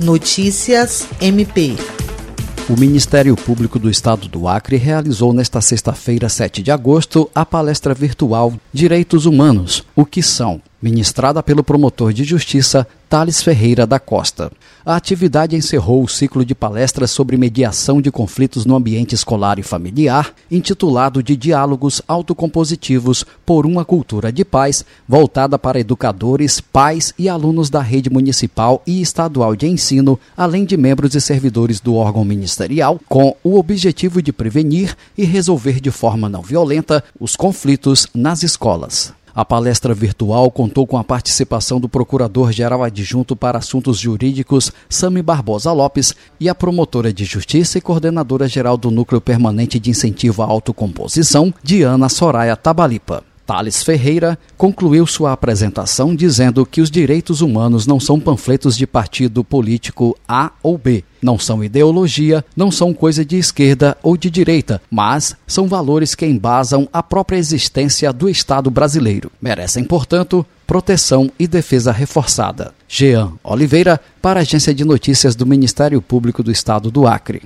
Notícias MP. O Ministério Público do Estado do Acre realizou nesta sexta-feira, 7 de agosto, a palestra virtual Direitos Humanos, o que são, ministrada pelo promotor de justiça Thales Ferreira da Costa. A atividade encerrou o ciclo de palestras sobre mediação de conflitos no ambiente escolar e familiar, intitulado de Diálogos Autocompositivos por uma Cultura de Paz, voltada para educadores, pais e alunos da rede municipal e estadual de ensino, além de membros e servidores do órgão ministerial, com o objetivo de prevenir e resolver de forma não violenta os conflitos nas escolas. A palestra virtual contou com a participação do Procurador-Geral Adjunto para Assuntos Jurídicos, Sami Barbosa Lopes, e a promotora de Justiça e coordenadora-geral do Núcleo Permanente de Incentivo à Autocomposição, Diana Soraya Tabalipa. Thales Ferreira concluiu sua apresentação dizendo que os direitos humanos não são panfletos de partido político A ou B, não são ideologia, não são coisa de esquerda ou de direita, mas são valores que embasam a própria existência do Estado brasileiro. Merecem, portanto, proteção e defesa reforçada. Jean Oliveira, para a Agência de Notícias do Ministério Público do Estado do Acre.